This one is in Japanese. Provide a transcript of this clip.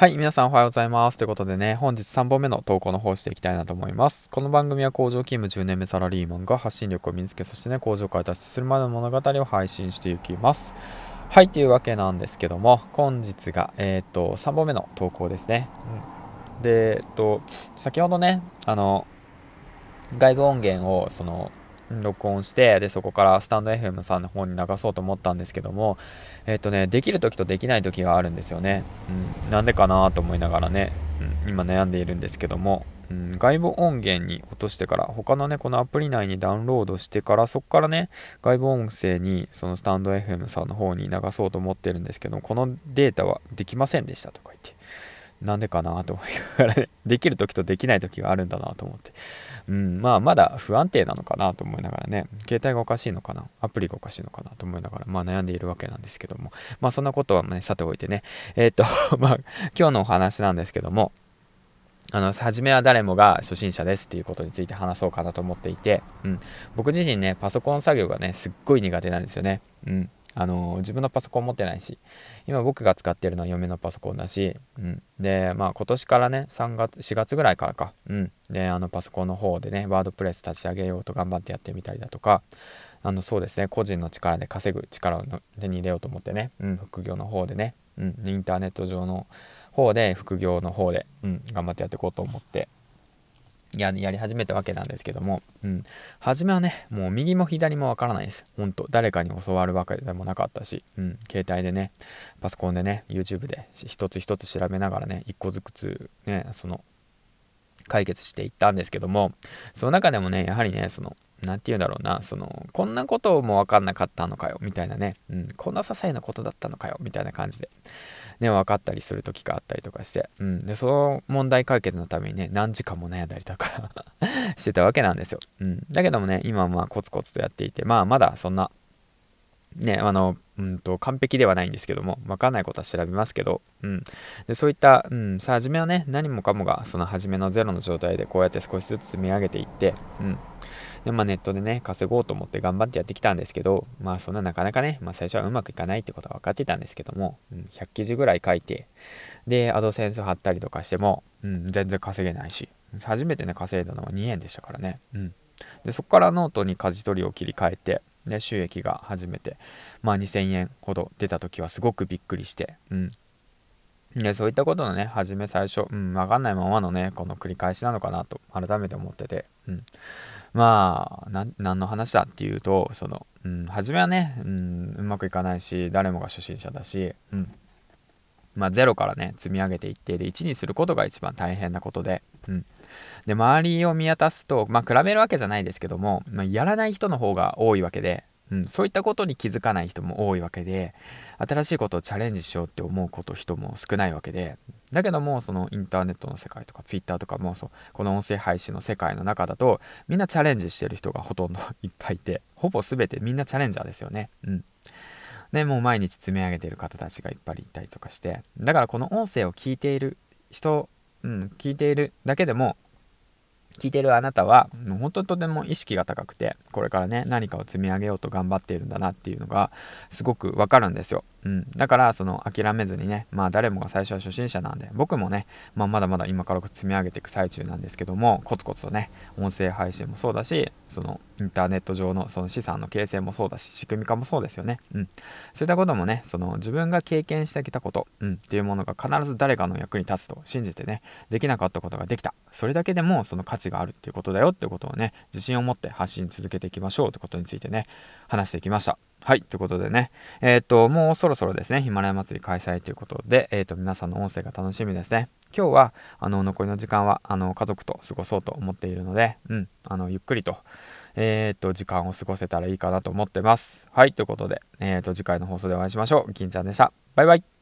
はい、皆さんおはようございます。ということでね、本日3本目の投稿の方をしていきたいなと思います。この番組は工場勤務10年目サラリーマンが発信力を身につけ、そしてね、工場から脱出するまでの物語を配信していきます。はい、というわけなんですけども、本日が、えー、っと、3本目の投稿ですね。うん、で、えっと、先ほどね、あの、外部音源を、その、録音してでそこからスタンド FM さんの方に流そうと思ったんですけどもえっ、とねできる時とできない時があるんですよね、うん、なんでかなと思いながらね、うん、今悩んでいるんですけども、うん、外部音源に落としてから他のねこのアプリ内にダウンロードしてからそこからね外部音声にそのスタンド FM さんの方に流そうと思ってるんですけどこのデータはできませんでしたとか言って。なんでかなと思いながらね できる時とできない時があるんだなと思ってうん、まあまだ不安定なのかなと思いながらね、携帯がおかしいのかな、アプリがおかしいのかなと思いながら、まあ悩んでいるわけなんですけども、まあそんなことはね、さておいてね、えっ、と、まあ今日のお話なんですけども、あの、初めは誰もが初心者ですっていうことについて話そうかなと思っていて、うん、僕自身ね、パソコン作業がね、すっごい苦手なんですよね。うん。あの自分のパソコン持ってないし今僕が使ってるのは嫁のパソコンだし、うん、でまあ今年からね3月4月ぐらいからか、うん、であのパソコンの方でねワードプレス立ち上げようと頑張ってやってみたりだとかあのそうですね個人の力で稼ぐ力を手に入れようと思ってね、うん、副業の方でね、うん、インターネット上の方で副業の方で、うん、頑張ってやっていこうと思ってややり始めたわけなんですけども、うん、初めはねもう右も左もわからないです。ほんと誰かに教わるわけでもなかったし、うん、携帯でねパソコンでね YouTube で一つ一つ調べながらね一個ずつねその解決していったんですけども。その中でもねやはりねその何て言うんだろうなそのこんなことも分かんなかったのかよみたいなね、うん、こんな些細なことだったのかよみたいな感じで。ね、分かったりする時があったりとかして、うん、でその問題解決のためにね何時間も悩んだりとか してたわけなんですよ、うん、だけどもね今はまあコツコツとやっていてまあまだそんなねあのうんと完璧ではないんですけども分かんないことは調べますけど、うん、でそういった、うん、さあ初めはね何もかもがその初めのゼロの状態でこうやって少しずつ積み上げていって、うんでまあ、ネットでね稼ごうと思って頑張ってやってきたんですけどまあそんななかなかね、まあ、最初はうまくいかないってことは分かってたんですけども、うん、100記事ぐらい書いてでアドセンス貼ったりとかしても、うん、全然稼げないし初めてね稼いだのは2円でしたからね、うん、でそこからノートに舵取りを切り替えてで収益が初めてまあ2000円ほど出た時はすごくびっくりして、うん、でそういったことのね初め最初、うん、分かんないままのねこの繰り返しなのかなと改めて思ってて、うん、まあ何の話だっていうとその、うん、初めはね、うん、うまくいかないし誰もが初心者だし、うん。まあ、ゼロからね積み上げていってで1にすることが一番大変なことで、うん、で周りを見渡すとまあ比べるわけじゃないですけども、まあ、やらない人の方が多いわけでうん、そういったことに気づかない人も多いわけで新しいことをチャレンジしようって思うこと人も少ないわけでだけどもそのインターネットの世界とかツイッターとかもそうこの音声配信の世界の中だとみんなチャレンジしてる人がほとんどいっぱいいてほぼ全てみんなチャレンジャーですよね。うんでもう毎日積み上げてる方たちがいっぱいいたりとかしてだからこの音声を聞いている人、うん、聞いているだけでも聞いてるあなたはもう本当にとても意識が高くてこれからね何かを積み上げようと頑張っているんだなっていうのがすごくわかるんですよ、うん、だからその諦めずにねまあ誰もが最初は初心者なんで僕もね、まあ、まだまだ今から積み上げていく最中なんですけどもコツコツとね音声配信もそうだしそのインターネット上のその資産の形成もそうだし仕組み化もそうですよね、うん、そういったこともねその自分が経験してきたこと、うん、っていうものが必ず誰かの役に立つと信じてねできなかったことができた。それだけでもその価値があるっていうことだよっていうことをね自信を持って発信続けていきましょうってことについてね話していきました。はい。ということでね、えっ、と、もうそろそろですね、ヒマラヤ祭り開催ということで、えっ、と、皆さんの音声が楽しみですね。今日は、あの、残りの時間は、あの、家族と過ごそうと思っているので、うん、あの、ゆっくりと、えっ、と、時間を過ごせたらいいかなと思ってます。はい。ということで、えっ、と、次回の放送でお会いしましょう。銀ちゃんでした。バイバイ。